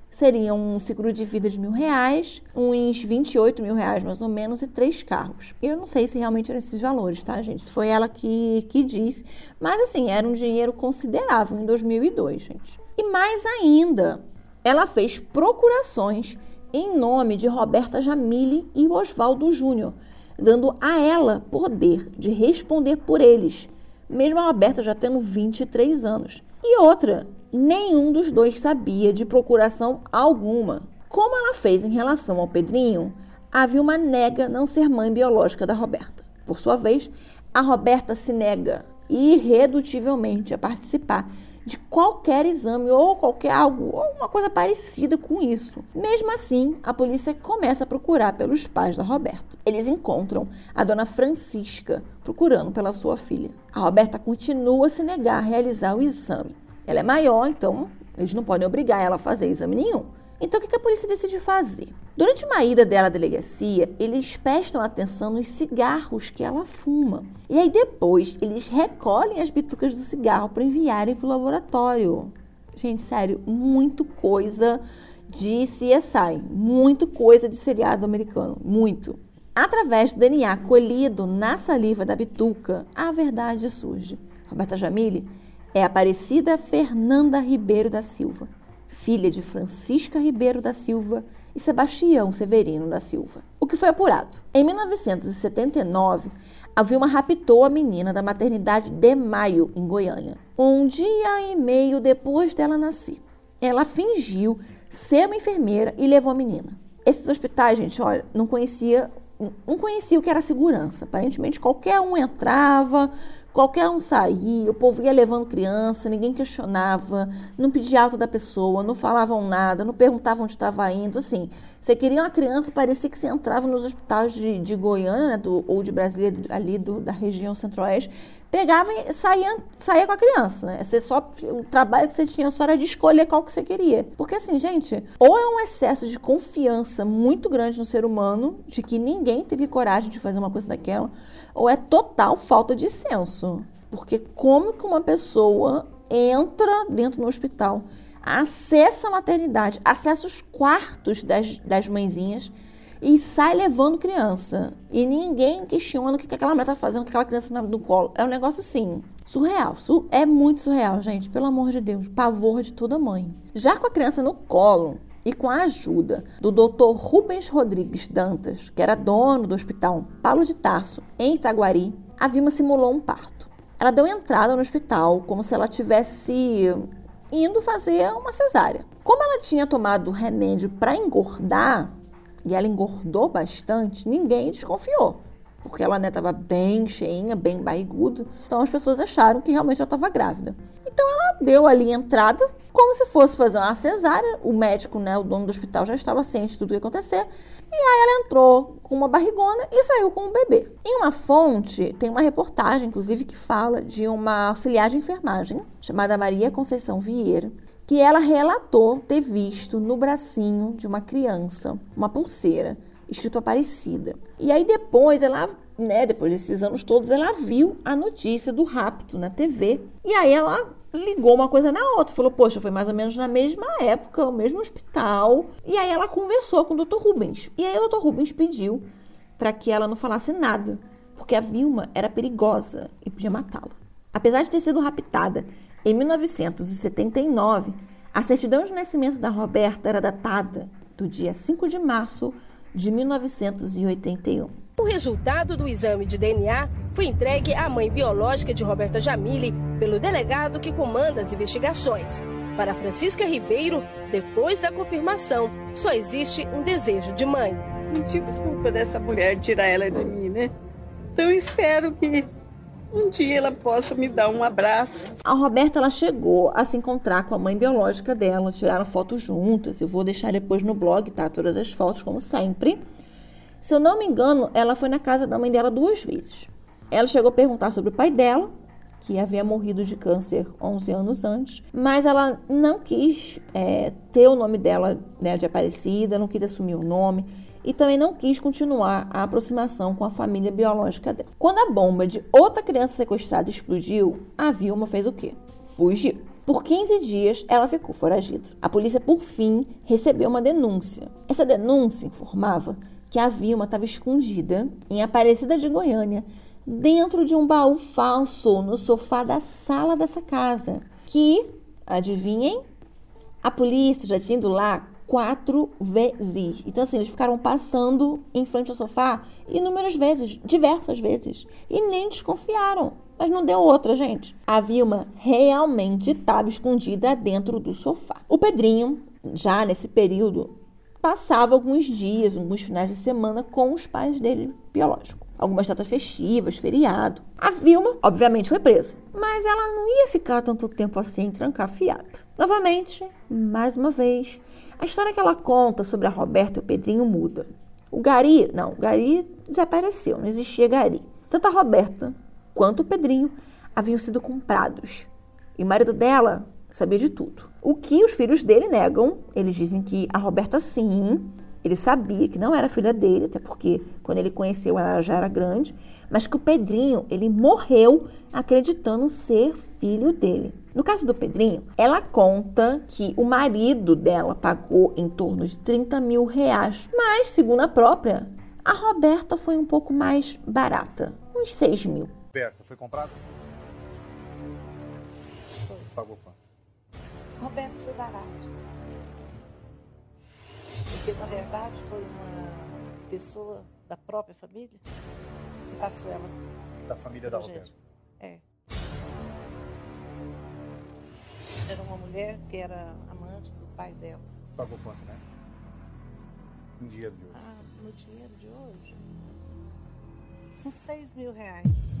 seria um seguro de vida de mil reais, uns 28 mil reais mais ou menos, e três carros. Eu não sei se realmente eram esses valores, tá, gente? Se foi ela que, que disse. Mas, assim, era um dinheiro considerável em 2002, gente. E mais ainda, ela fez procurações em nome de Roberta Jamile e Oswaldo Júnior, dando a ela poder de responder por eles, mesmo a Roberta já tendo 23 anos. E outra, nenhum dos dois sabia de procuração alguma. Como ela fez em relação ao Pedrinho, havia uma nega não ser mãe biológica da Roberta. Por sua vez, a Roberta se nega irredutivelmente a participar de qualquer exame ou qualquer algo, ou uma coisa parecida com isso. Mesmo assim, a polícia começa a procurar pelos pais da Roberta. Eles encontram a dona Francisca procurando pela sua filha. A Roberta continua a se negar a realizar o exame. Ela é maior, então eles não podem obrigar ela a fazer exame nenhum. Então, o que a polícia decide fazer? Durante uma ida dela à delegacia, eles prestam atenção nos cigarros que ela fuma. E aí, depois, eles recolhem as bitucas do cigarro para enviarem para o laboratório. Gente, sério, muito coisa de CSI, muito coisa de seriado americano, muito. Através do DNA colhido na saliva da bituca, a verdade surge. Roberta Jamile é Aparecida Fernanda Ribeiro da Silva, filha de Francisca Ribeiro da Silva e Sebastião Severino da Silva. O que foi apurado? Em 1979, a Vilma raptou a menina da maternidade de Maio, em Goiânia, um dia e meio depois dela nascer. Ela fingiu ser uma enfermeira e levou a menina. Esses hospitais, gente, olha, não conhecia, não conhecia o que era segurança. Aparentemente, qualquer um entrava, Qualquer um saía, o povo ia levando criança, ninguém questionava, não pedia alta da pessoa, não falavam nada, não perguntavam onde estava indo. Assim, você queria uma criança, parecia que você entrava nos hospitais de, de Goiânia né, do, ou de Brasília, ali do, da região centro-oeste, pegava e saía, saía com a criança. Né? Você só, o trabalho que você tinha só era de escolher qual que você queria. Porque assim, gente, ou é um excesso de confiança muito grande no ser humano, de que ninguém teria coragem de fazer uma coisa daquela, ou é total falta de senso. Porque como que uma pessoa entra dentro do hospital, acessa a maternidade, acessa os quartos das, das mãezinhas e sai levando criança. E ninguém questiona o que aquela mulher está fazendo com aquela criança no colo. É um negócio assim, surreal. É muito surreal, gente. Pelo amor de Deus. Pavor de toda mãe. Já com a criança no colo, e com a ajuda do Dr. Rubens Rodrigues Dantas, que era dono do hospital Paulo de Tarso, em Itaguari, a Vilma simulou um parto. Ela deu entrada no hospital como se ela tivesse indo fazer uma cesárea. Como ela tinha tomado remédio para engordar, e ela engordou bastante, ninguém desconfiou. Porque ela estava né, bem cheinha, bem barriguda. Então as pessoas acharam que realmente ela estava grávida. Então ela deu ali entrada, como se fosse fazer uma cesárea. O médico, né, o dono do hospital, já estava ciente de tudo o que ia acontecer. E aí ela entrou com uma barrigona e saiu com um bebê. Em uma fonte, tem uma reportagem, inclusive, que fala de uma auxiliar de enfermagem, chamada Maria Conceição Vieira, que ela relatou ter visto no bracinho de uma criança uma pulseira escrito Aparecida. E aí depois ela, né, depois desses anos todos, ela viu a notícia do rapto na TV. E aí ela ligou uma coisa na outra. Falou, poxa, foi mais ou menos na mesma época, o mesmo hospital. E aí ela conversou com o Dr. Rubens. E aí o Dr. Rubens pediu para que ela não falasse nada, porque a Vilma era perigosa e podia matá-la. Apesar de ter sido raptada em 1979, a certidão de nascimento da Roberta era datada do dia 5 de março de 1981. O resultado do exame de DNA foi entregue à mãe biológica de Roberta Jamile pelo delegado que comanda as investigações. Para Francisca Ribeiro, depois da confirmação, só existe um desejo de mãe. Não tive culpa dessa mulher tirar ela de mim, né? Então eu espero que um dia ela possa me dar um abraço. A Roberta ela chegou a se encontrar com a mãe biológica dela, tiraram fotos juntas. Eu vou deixar depois no blog, tá? Todas as fotos, como sempre. Se eu não me engano, ela foi na casa da mãe dela duas vezes. Ela chegou a perguntar sobre o pai dela, que havia morrido de câncer 11 anos antes, mas ela não quis é, ter o nome dela né, de Aparecida, não quis assumir o nome e também não quis continuar a aproximação com a família biológica dela. Quando a bomba de outra criança sequestrada explodiu, a Vilma fez o quê? Fugiu. Por 15 dias, ela ficou foragida. A polícia, por fim, recebeu uma denúncia. Essa denúncia informava que a Vilma estava escondida em Aparecida de Goiânia, dentro de um baú falso no sofá da sala dessa casa. Que, adivinhem, a polícia já tinha ido lá quatro vezes. Então, assim, eles ficaram passando em frente ao sofá inúmeras vezes, diversas vezes, e nem desconfiaram. Mas não deu outra, gente. A Vilma realmente estava escondida dentro do sofá. O Pedrinho, já nesse período, passava alguns dias, alguns finais de semana com os pais dele biológicos. Algumas datas festivas, feriado. A Vilma, obviamente, foi presa, mas ela não ia ficar tanto tempo assim trancafiada. Novamente, mais uma vez, a história que ela conta sobre a Roberta e o Pedrinho muda. O Gari, não, o Gari desapareceu, não existia Gari. Tanto a Roberta quanto o Pedrinho haviam sido comprados. E o marido dela sabia de tudo. O que os filhos dele negam, eles dizem que a Roberta sim, ele sabia que não era filha dele, até porque quando ele conheceu ela já era grande, mas que o Pedrinho, ele morreu acreditando ser filho dele. No caso do Pedrinho, ela conta que o marido dela pagou em torno de 30 mil reais, mas, segundo a própria, a Roberta foi um pouco mais barata, uns 6 mil. Roberta, foi comprada? Pagou quanto? Roberto foi barato. Porque, na verdade, foi uma pessoa da própria família que passou ela. Da família da Roberta? É. Era uma mulher que era amante do pai dela. Pagou quanto, né? No dinheiro de hoje? Ah, no dinheiro de hoje? Uns 6 mil reais.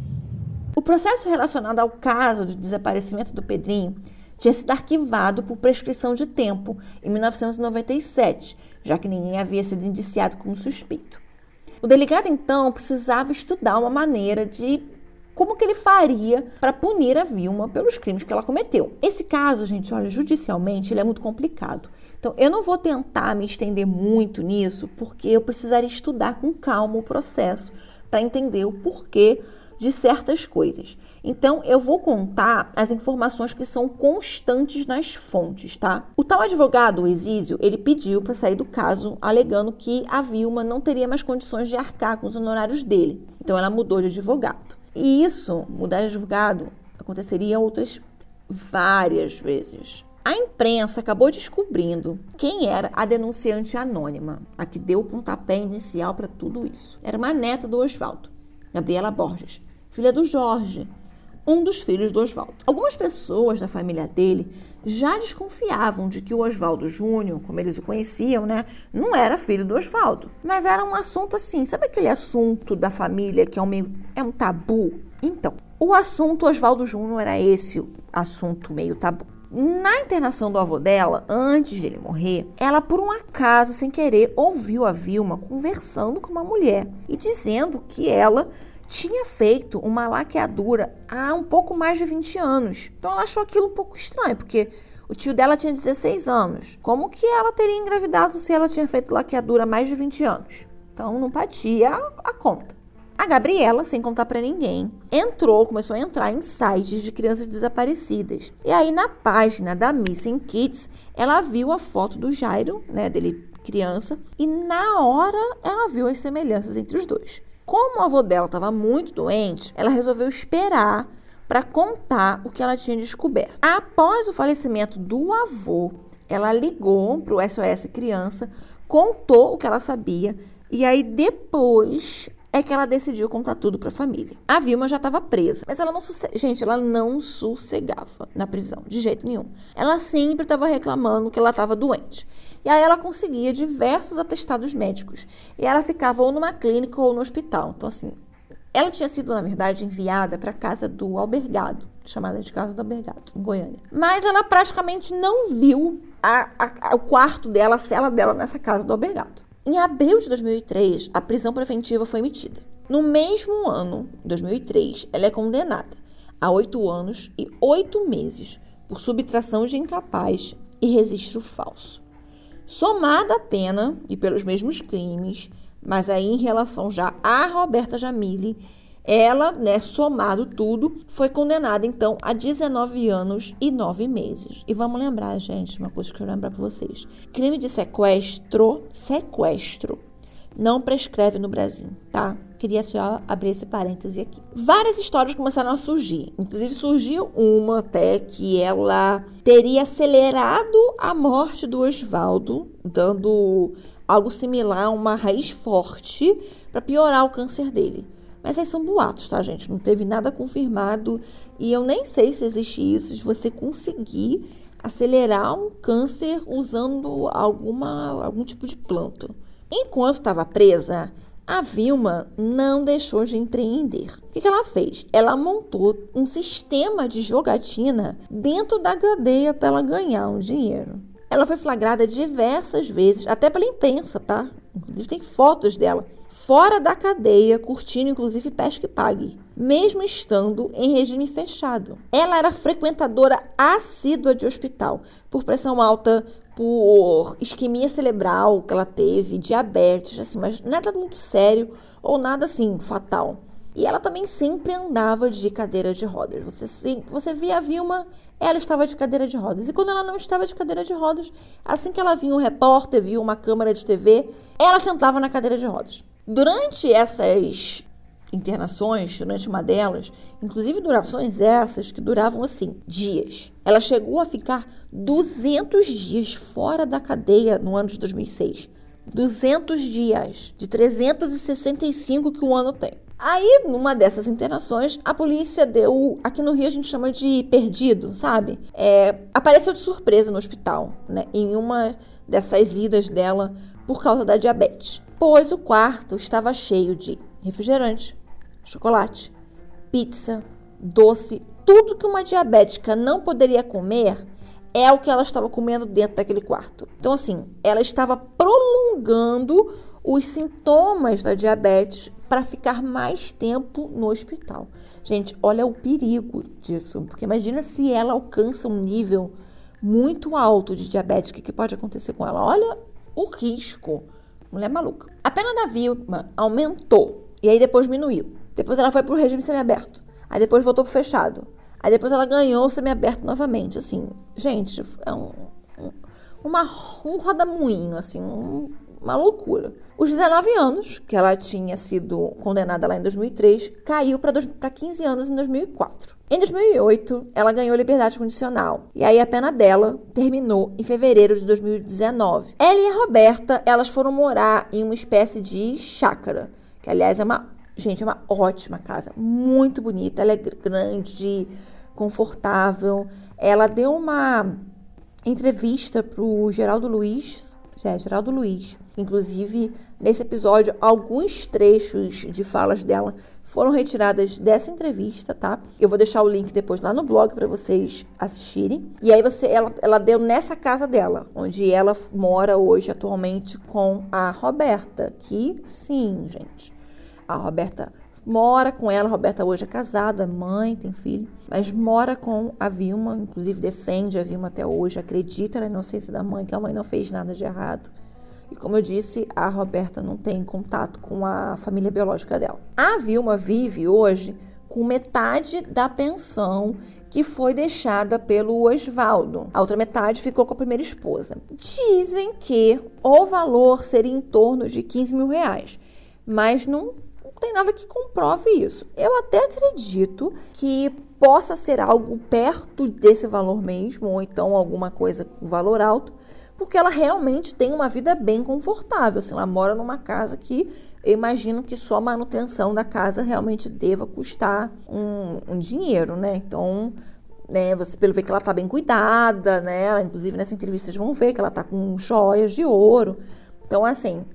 O processo relacionado ao caso do desaparecimento do Pedrinho tinha sido arquivado por prescrição de tempo em 1997, já que ninguém havia sido indiciado como suspeito. O delegado então precisava estudar uma maneira de como que ele faria para punir a Vilma pelos crimes que ela cometeu. Esse caso, gente, olha, judicialmente ele é muito complicado. Então, eu não vou tentar me estender muito nisso, porque eu precisaria estudar com calma o processo para entender o porquê de certas coisas. Então, eu vou contar as informações que são constantes nas fontes, tá? O tal advogado, o Exísio, ele pediu para sair do caso, alegando que a Vilma não teria mais condições de arcar com os honorários dele. Então, ela mudou de advogado. E isso, mudar de advogado, aconteceria outras várias vezes. A imprensa acabou descobrindo quem era a denunciante anônima, a que deu o pontapé inicial para tudo isso. Era uma neta do Oswaldo, Gabriela Borges, filha do Jorge, um dos filhos do Oswaldo. Algumas pessoas da família dele já desconfiavam de que o Oswaldo Júnior, como eles o conheciam, né, não era filho do Oswaldo. Mas era um assunto assim, sabe aquele assunto da família que é um meio é um tabu? Então, o assunto Oswaldo Júnior era esse assunto meio tabu. Na internação do avô dela, antes dele morrer, ela por um acaso, sem querer, ouviu a Vilma conversando com uma mulher e dizendo que ela tinha feito uma laqueadura há um pouco mais de 20 anos. Então ela achou aquilo um pouco estranho, porque o tio dela tinha 16 anos. Como que ela teria engravidado se ela tinha feito laqueadura há mais de 20 anos? Então não batia a, conta. A Gabriela, sem contar para ninguém, entrou, começou a entrar em sites de crianças desaparecidas. E aí na página da Missing Kids, ela viu a foto do Jairo, né, dele criança, e na hora ela viu as semelhanças entre os dois. Como o avô dela estava muito doente, ela resolveu esperar para contar o que ela tinha descoberto. Após o falecimento do avô, ela ligou para o SOS Criança, contou o que ela sabia e aí depois é que ela decidiu contar tudo para a família. A Vilma já estava presa, mas ela não gente, ela não sossegava na prisão de jeito nenhum. Ela sempre estava reclamando que ela estava doente. E aí ela conseguia diversos atestados médicos. E ela ficava ou numa clínica ou no hospital. Então assim, ela tinha sido, na verdade, enviada para a casa do albergado, chamada de casa do albergado, em Goiânia. Mas ela praticamente não viu a, a, o quarto dela, a cela dela nessa casa do albergado. Em abril de 2003, a prisão preventiva foi emitida. No mesmo ano, 2003, ela é condenada a oito anos e oito meses por subtração de incapaz e registro falso. Somada a pena, e pelos mesmos crimes, mas aí em relação já a Roberta Jamile, ela, né, somado tudo, foi condenada então a 19 anos e 9 meses. E vamos lembrar, gente, uma coisa que eu lembrar para vocês: crime de sequestro, sequestro, não prescreve no Brasil, tá? Queria só abrir esse parêntese aqui. Várias histórias começaram a surgir. Inclusive surgiu uma até que ela teria acelerado a morte do Oswaldo, dando algo similar a uma raiz forte para piorar o câncer dele. Mas aí são boatos, tá, gente? Não teve nada confirmado. E eu nem sei se existe isso, de você conseguir acelerar um câncer usando alguma, algum tipo de planta. Enquanto estava presa, a Vilma não deixou de empreender. O que, que ela fez? Ela montou um sistema de jogatina dentro da cadeia para ela ganhar um dinheiro. Ela foi flagrada diversas vezes, até pela imprensa, tá? Inclusive tem fotos dela fora da cadeia, curtindo inclusive pesca e pague, mesmo estando em regime fechado. Ela era frequentadora assídua de hospital por pressão alta, por isquemia cerebral que ela teve, diabetes, assim, mas nada muito sério ou nada assim fatal. E ela também sempre andava de cadeira de rodas. Você, você via a Vilma, ela estava de cadeira de rodas. E quando ela não estava de cadeira de rodas, assim que ela via um repórter, via uma câmera de TV, ela sentava na cadeira de rodas. Durante essas internações, durante uma delas, inclusive durações essas que duravam assim, dias. Ela chegou a ficar 200 dias fora da cadeia no ano de 2006. 200 dias, de 365 que o ano tem. Aí, numa dessas internações, a polícia deu. Aqui no Rio a gente chama de perdido, sabe? É, apareceu de surpresa no hospital, né? Em uma dessas idas dela por causa da diabetes pois o quarto estava cheio de refrigerante, chocolate, pizza, doce, tudo que uma diabética não poderia comer é o que ela estava comendo dentro daquele quarto. Então, assim, ela estava prolongando os sintomas da diabetes para ficar mais tempo no hospital. Gente, olha o perigo disso, porque imagina se ela alcança um nível muito alto de diabetes, o que, pode acontecer com ela? Olha o risco. Mulher maluca. A pena da Vilma aumentou e aí depois diminuiu. Depois ela foi pro regime semiaberto. Aí depois voltou pro fechado. Aí depois ela ganhou o semiaberto novamente. Assim, gente, é um, um, uma, um rodamuinho, assim, um, uma loucura. Os 19 anos, que ela tinha sido condenada lá em 2003, caiu para 15 anos em 2004. Em 2008, ela ganhou liberdade condicional. E aí a pena dela terminou em fevereiro de 2019. Ela e a Roberta, elas foram morar em uma espécie de chácara, que aliás é uma Gente, é uma ótima casa, muito bonita. Ela é grande, confortável. Ela deu uma entrevista pro Geraldo Luiz, é, Geraldo Luiz. Inclusive, nesse episódio, alguns trechos de falas dela foram retiradas dessa entrevista, tá? Eu vou deixar o link depois lá no blog para vocês assistirem. E aí você, ela, ela deu nessa casa dela, onde ela mora hoje atualmente com a Roberta, que sim, gente. A Roberta mora com ela. Roberta hoje é casada, mãe, tem filho, mas mora com a Vilma, inclusive defende a Vilma até hoje, acredita na inocência da mãe, que a mãe não fez nada de errado. E como eu disse, a Roberta não tem contato com a família biológica dela. A Vilma vive hoje com metade da pensão que foi deixada pelo Oswaldo. A outra metade ficou com a primeira esposa. Dizem que o valor seria em torno de 15 mil reais, mas não tem nada que comprove isso. Eu até acredito que possa ser algo perto desse valor mesmo, ou então alguma coisa com valor alto, porque ela realmente tem uma vida bem confortável. Assim, ela mora numa casa que eu imagino que só a manutenção da casa realmente deva custar um, um dinheiro, né? Então, né, você pelo ver que ela tá bem cuidada, né? Ela, inclusive nessa entrevista vocês vão ver que ela tá com joias de ouro. Então, assim,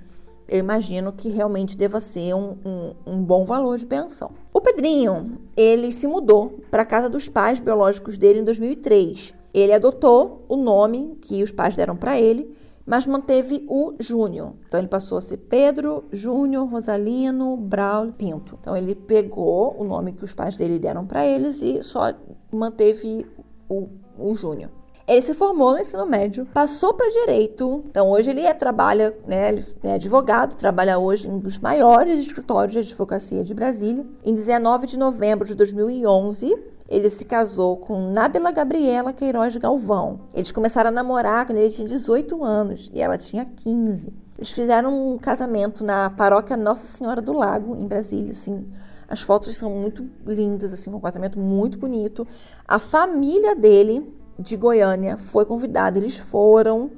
eu imagino que realmente deva ser um, um, um bom valor de pensão. O Pedrinho, ele se mudou para a casa dos pais biológicos dele em 2003. Ele adotou o nome que os pais deram para ele, mas manteve o Júnior. Então ele passou a ser Pedro, Júnior, Rosalino, Braulio, Pinto. Então ele pegou o nome que os pais dele deram para eles e só manteve o, o Júnior. Ele se formou no ensino médio, passou para direito. Então hoje ele é, trabalha, né, ele é advogado, trabalha hoje em um dos maiores escritórios de advocacia de Brasília. Em 19 de novembro de 2011, ele se casou com Nábila Gabriela Queiroz Galvão. Eles começaram a namorar quando ele tinha 18 anos e ela tinha 15. Eles fizeram um casamento na paróquia Nossa Senhora do Lago, em Brasília, assim. As fotos são muito lindas, assim, um casamento muito bonito. A família dele, de Goiânia, foi convidada, eles foram.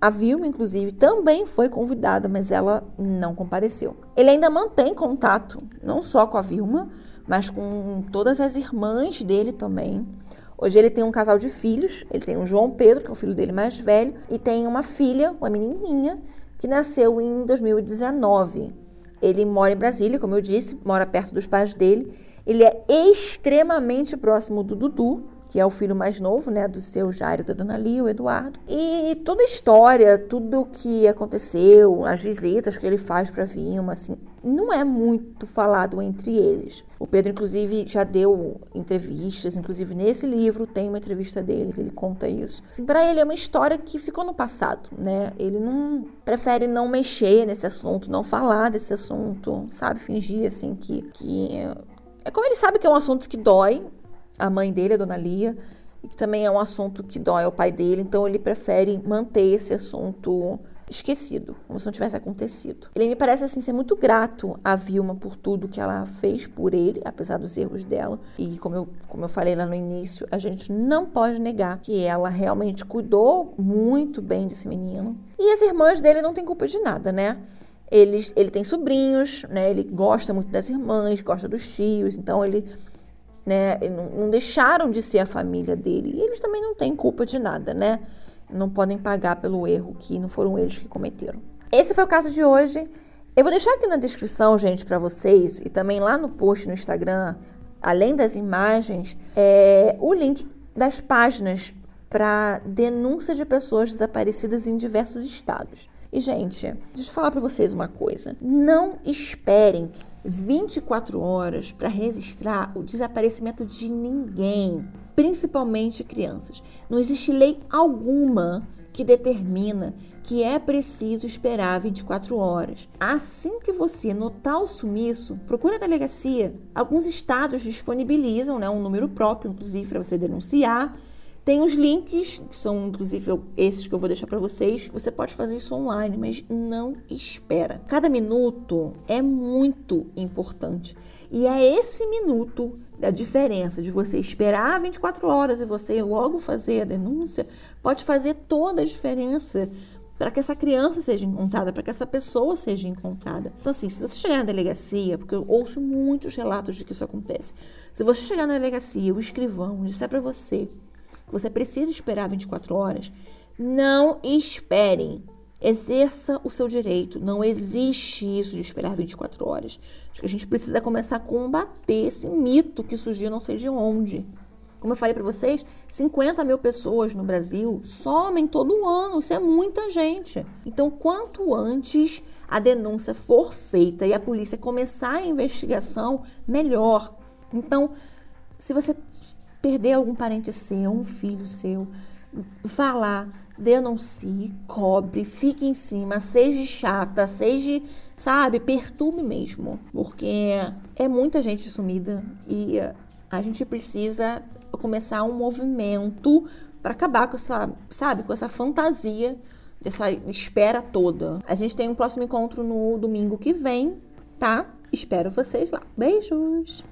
A Vilma, inclusive, também foi convidada, mas ela não compareceu. Ele ainda mantém contato, não só com a Vilma, mas com todas as irmãs dele também. Hoje ele tem um casal de filhos, ele tem o João Pedro, que é o filho dele mais velho, e tem uma filha, uma menininha, que nasceu em 2019. Ele mora em Brasília, como eu disse, mora perto dos pais dele. Ele é extremamente próximo do Dudu, que é o filho mais novo, né, do seu Jairo, da Dona Lia, o Eduardo. E toda a história, tudo o que aconteceu, as visitas que ele faz para Vilma, assim, não é muito falado entre eles. O Pedro, inclusive, já deu entrevistas, inclusive nesse livro tem uma entrevista dele que ele conta isso. Assim, para ele é uma história que ficou no passado, né? Ele não prefere não mexer nesse assunto, não falar desse assunto, sabe, fingir assim que que é como ele sabe que é um assunto que dói, a mãe dele, a dona Lia, e que também é um assunto que dói ao pai dele, então ele prefere manter esse assunto esquecido, como se não tivesse acontecido. Ele me parece assim ser muito grato a Vilma por tudo que ela fez por ele, apesar dos erros dela. E como eu, como eu falei lá no início, a gente não pode negar que ela realmente cuidou muito bem desse menino. E as irmãs dele não têm culpa de nada, né? Ele, ele tem sobrinhos, né? Ele gosta muito das irmãs, gosta dos tios, então ele né? Não deixaram de ser a família dele. E eles também não têm culpa de nada, né? Não podem pagar pelo erro que não foram eles que cometeram. Esse foi o caso de hoje. Eu vou deixar aqui na descrição, gente, para vocês, e também lá no post no Instagram, além das imagens, é, o link das páginas para denúncia de pessoas desaparecidas em diversos estados. E, gente, deixa eu falar para vocês uma coisa. Não esperem 24 horas para registrar o desaparecimento de ninguém, principalmente crianças. Não existe lei alguma que determina que é preciso esperar 24 horas. Assim que você notar o sumiço, procure a delegacia. Alguns estados disponibilizam né, um número próprio, inclusive, para você denunciar. Tem os links, que são inclusive esses que eu vou deixar para vocês. Você pode fazer isso online, mas não espera. Cada minuto é muito importante. E é esse minuto a diferença de você esperar 24 horas e você logo fazer a denúncia pode fazer toda a diferença para que essa criança seja encontrada, para que essa pessoa seja encontrada. Então, assim, se você chegar na delegacia, porque eu ouço muitos relatos de que isso acontece, se você chegar na delegacia, o escrivão disser para você você precisa esperar 24 horas, não esperem. Exerça o seu direito. Não existe isso de esperar 24 horas. Acho que a gente precisa começar a combater esse mito que surgiu não sei de onde. Como eu falei para vocês, 50 mil pessoas no Brasil somem todo ano. Isso é muita gente. Então, quanto antes a denúncia for feita e a polícia começar a investigação, melhor. Então, se você perder algum parente seu, um filho seu, vá lá, denuncie, cobre, fique em cima, seja chata, seja, sabe, perturbe mesmo, porque é muita gente sumida e a gente precisa começar um movimento para acabar com essa, sabe, com essa fantasia dessa espera toda. A gente tem um próximo encontro no domingo que vem, tá? Espero vocês lá. Beijos.